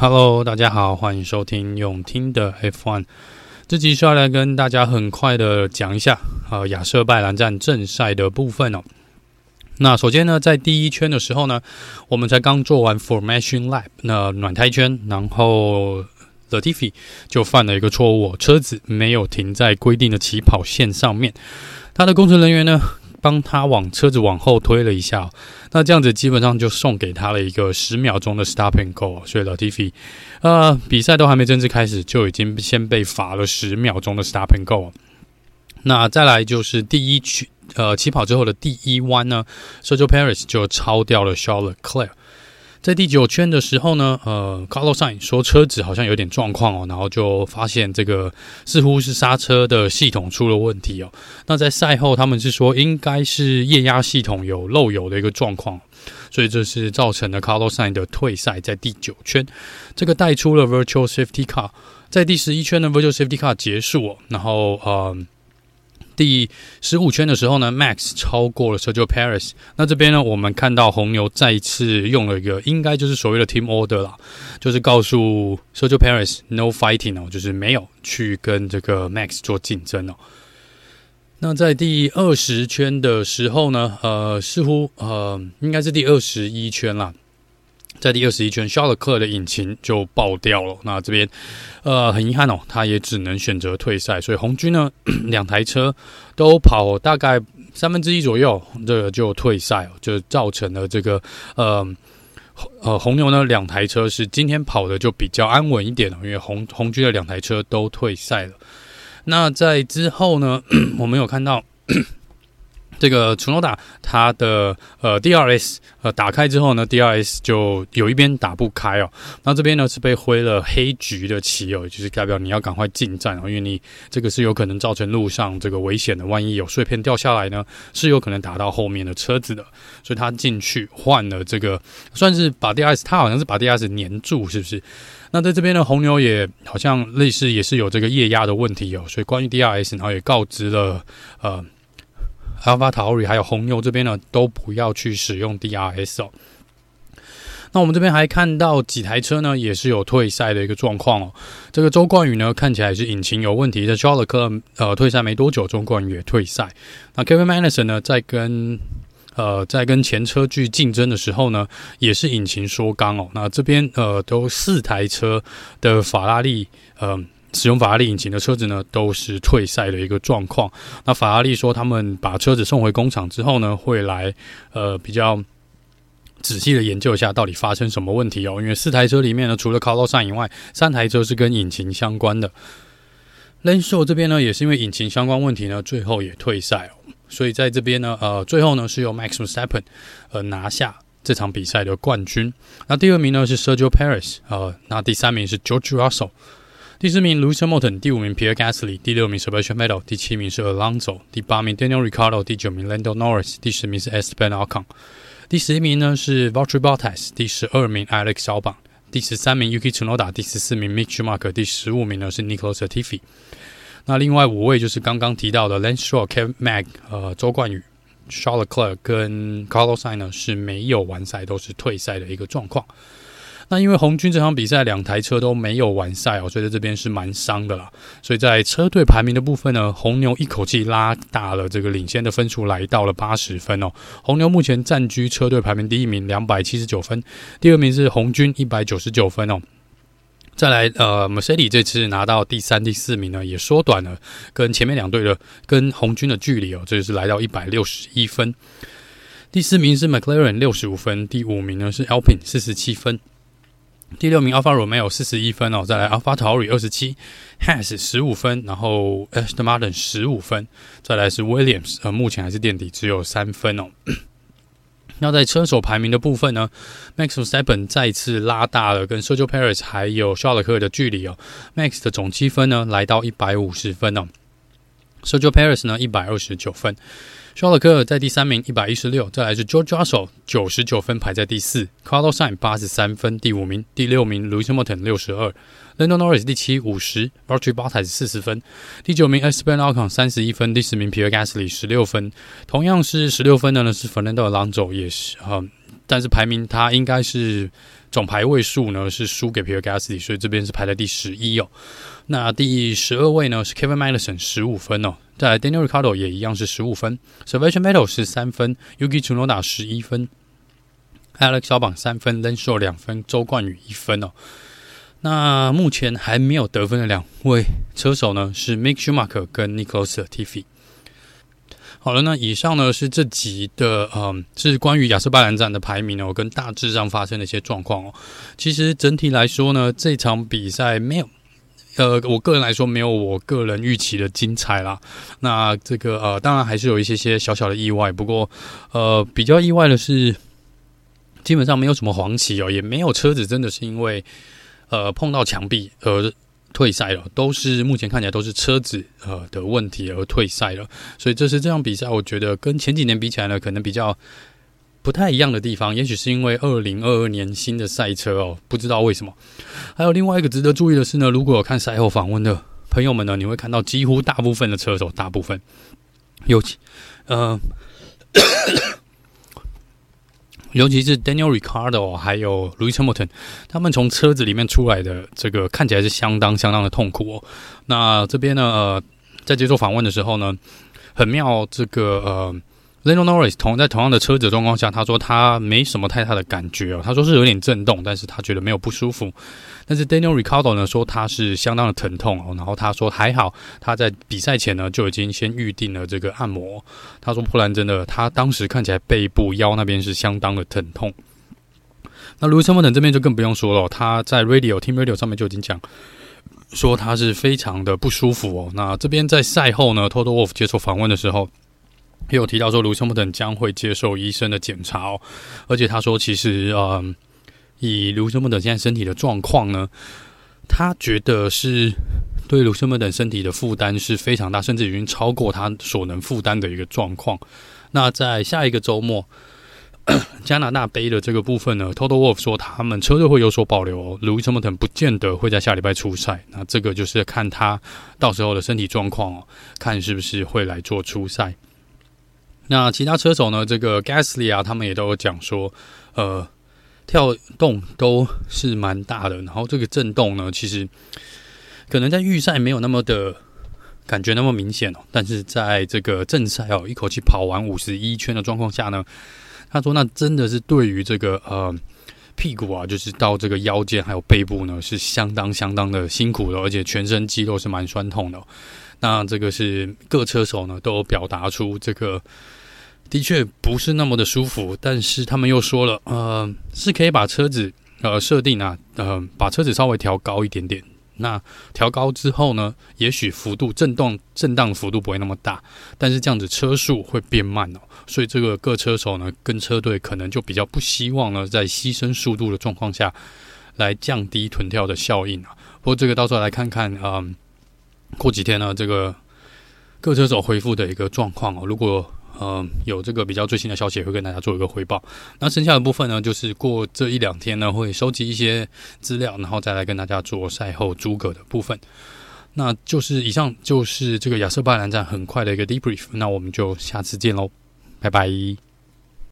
Hello，大家好，欢迎收听永听的 F1。这集是要来跟大家很快的讲一下呃亚瑟拜兰站正赛的部分哦。那首先呢，在第一圈的时候呢，我们才刚做完 Formation Lap，那暖胎圈，然后 Latifi 就犯了一个错误，车子没有停在规定的起跑线上面，他的工程人员呢，帮他往车子往后推了一下，那这样子基本上就送给他了一个十秒钟的 Stop and Go，所以 Latifi，呃，比赛都还没正式开始，就已经先被罚了十秒钟的 Stop and Go。那再来就是第一曲，呃，起跑之后的第一弯呢，Sergio Paris 就超掉了 Charles Leclerc。在第九圈的时候呢，呃，Carlos Sain 说车子好像有点状况哦，然后就发现这个似乎是刹车的系统出了问题哦。那在赛后他们是说应该是液压系统有漏油的一个状况，所以这是造成了 Carlos Sain 的退赛。在第九圈，这个带出了 Virtual Safety Car，在第十一圈的 Virtual Safety Car 结束哦，然后呃。第十五圈的时候呢，Max 超过了 Sergio Paris。那这边呢，我们看到红牛再次用了一个，应该就是所谓的 Team Order 啦，就是告诉 Sergio Paris No fighting 哦，就是没有去跟这个 Max 做竞争哦。那在第二十圈的时候呢，呃，似乎呃，应该是第二十一圈啦。在第二十一圈，肖勒克的引擎就爆掉了。那这边，呃，很遗憾哦，他也只能选择退赛。所以红军呢，两台车都跑大概三分之一左右，这个就退赛，就造成了这个呃呃红牛呢两台车是今天跑的就比较安稳一点了，因为红红军的两台车都退赛了。那在之后呢，我们有看到。这个 Tsunoda 它的呃 DRS 呃打开之后呢，DRS 就有一边打不开哦。那这边呢是被挥了黑橘的旗哦，就是代表你要赶快进站哦，因为你这个是有可能造成路上这个危险的。万一有碎片掉下来呢，是有可能打到后面的车子的。所以他进去换了这个，算是把 DRS，他好像是把 DRS 粘住，是不是？那在这边呢，红牛也好像类似也是有这个液压的问题哦。所以关于 DRS，然后也告知了呃。AlphaTauri 还有红牛这边呢，都不要去使用 DRS 哦。那我们这边还看到几台车呢，也是有退赛的一个状况哦。这个周冠宇呢，看起来是引擎有问题的。肖勒克呃退赛没多久，周冠宇也退赛。那 Kevin Magnussen 呢，在跟呃在跟前车距竞争的时候呢，也是引擎缩缸哦。那这边呃都四台车的法拉利呃。使用法拉利引擎的车子呢，都是退赛的一个状况。那法拉利说，他们把车子送回工厂之后呢，会来呃比较仔细的研究一下到底发生什么问题哦。因为四台车里面呢，除了 Carlos 以外，三台车是跟引擎相关的。Lenso 这边呢，也是因为引擎相关问题呢，最后也退赛。所以在这边呢，呃，最后呢是由 Max Verstappen 呃拿下这场比赛的冠军。那第二名呢是 Sergio Perez，呃，那第三名是 George Russell。第四名 Lewis Hamilton，第五名 Pierre Gasly，第六名 Sebastian Vettel，第七名是 Alonso，第八名 Daniel r i c a r d o 第九名 Lando Norris，第十名是 Esteban Ocon，第十一名呢是 Valtteri Bottas，第十二名 Alex Albon，第十三名 Yuki Tsunoda，第十四名 Mick Schumacher，第十五名呢是 nicolas otifi。那另外五位就是刚刚提到的 Lance Stroll、Kevin Mag、呃周冠宇、Charles Leclerc 跟 Carlos Sainz 呢是没有完赛，都是退赛的一个状况。那因为红军这场比赛两台车都没有完赛哦，所以在这边是蛮伤的啦。所以在车队排名的部分呢，红牛一口气拉大了这个领先的分数，来到了八十分哦。红牛目前占据车队排名第一名，两百七十九分；第二名是红军，一百九十九分哦。再来，呃，Mercedes 这次拿到第三、第四名呢，也缩短了跟前面两队的跟红军的距离哦，这就是来到一百六十一分。第四名是 McLaren 六十五分，第五名呢是 Alpine 四十七分。第六名 Alfa Romeo 四十一分哦，再来 AlphaTauri 二十七，Has 十五分，然后 Aston Martin 十五分，再来是 Williams，呃，目前还是垫底，只有三分哦。那在车手排名的部分呢，Max Verstappen 再次拉大了跟 Sergio Perez 还有肖勒克的距离哦，Max 的总积分呢来到一百五十分哦，Sergio Paris 呢一百二十九分。肖勒克在第三名，一百一十六。再来是 George Russell，九十九分排在第四。Carlos Sainz 八十三分，第五名。第六名 Lewis Hamilton 六十二。Lando Norris 第七，五十。Valtteri Bottas 四十分。第九名 Esteban Ocon 三十一分。第十名 Pierre Gasly 十六分。同样是十六分的呢是 Fernando Alonso 也是哈、但是排名他应该是总排位数呢是输给 Pierre Gasly，所以这边是排在第十一哦。那第十二位呢是 Kevin Magnussen 十五分哦，再来 Daniel Ricciardo 也一样是十五分，Sebastian Vettel 是三分，Yuki Tsunoda 十一分，Alex Albon 三分，Lance Stroll 两分，周冠宇一分哦。那目前还没有得分的两位车手呢是 Mick Schumacher 跟 Nicholas Latifi。好了，那以上呢是这集的，嗯，是关于亚瑟巴兰站的排名哦，跟大致上发生的一些状况哦。其实整体来说呢，这场比赛没有，呃，我个人来说没有我个人预期的精彩啦。那这个呃，当然还是有一些些小小的意外，不过呃，比较意外的是，基本上没有什么黄旗哦，也没有车子真的是因为呃碰到墙壁而。退赛了，都是目前看起来都是车子呃的问题而退赛了，所以这是这场比赛，我觉得跟前几年比起来呢，可能比较不太一样的地方，也许是因为二零二二年新的赛车哦，不知道为什么。还有另外一个值得注意的是呢，如果有看赛后访问的朋友们呢，你会看到几乎大部分的车手，大部分尤其呃。尤其是 Daniel Ricardo 还有 Louis Hamilton，他们从车子里面出来的这个看起来是相当相当的痛苦哦。那这边呢，呃，在接受访问的时候呢，很妙，这个呃。Lando Norris 同在同样的车子状况下，他说他没什么太大的感觉哦，他说是有点震动，但是他觉得没有不舒服。但是 Daniel Ricardo 呢说他是相当的疼痛哦，然后他说还好，他在比赛前呢就已经先预定了这个按摩。他说不然真的，他当时看起来背部腰那边是相当的疼痛。那 Lewis Hamilton 这边就更不用说了，他在 Radio Team Radio 上面就已经讲说他是非常的不舒服哦。那这边在赛后呢，Toto Wolff 接受访问的时候。也有提到说，卢森堡等将会接受医生的检查哦，而且他说，其实呃，以卢森堡等现在身体的状况呢，他觉得是对卢森堡等身体的负担是非常大，甚至已经超过他所能负担的一个状况。那在下一个周末，加拿大杯的这个部分呢，Toto Wolf 说他们车队会有所保留，卢森堡等不见得会在下礼拜出赛。那这个就是看他到时候的身体状况哦，看是不是会来做出赛。那其他车手呢？这个 Gasly 啊，他们也都有讲说，呃，跳动都是蛮大的，然后这个震动呢，其实可能在预赛没有那么的感觉那么明显哦，但是在这个正赛哦，一口气跑完五十一圈的状况下呢，他说那真的是对于这个呃屁股啊，就是到这个腰间还有背部呢，是相当相当的辛苦的，而且全身肌肉是蛮酸痛的。那这个是各车手呢都表达出这个。的确不是那么的舒服，但是他们又说了，呃，是可以把车子呃设定啊，呃，把车子稍微调高一点点。那调高之后呢，也许幅度震动震荡幅度不会那么大，但是这样子车速会变慢哦。所以这个各车手呢跟车队可能就比较不希望呢，在牺牲速度的状况下来降低臀跳的效应啊。不过这个到时候来看看啊，过几天呢，这个各车手恢复的一个状况哦。如果嗯，有这个比较最新的消息，会跟大家做一个汇报。那剩下的部分呢，就是过这一两天呢，会收集一些资料，然后再来跟大家做赛后诸葛的部分。那就是以上就是这个亚瑟巴兰站很快的一个 Deep Brief。那我们就下次见喽，拜拜。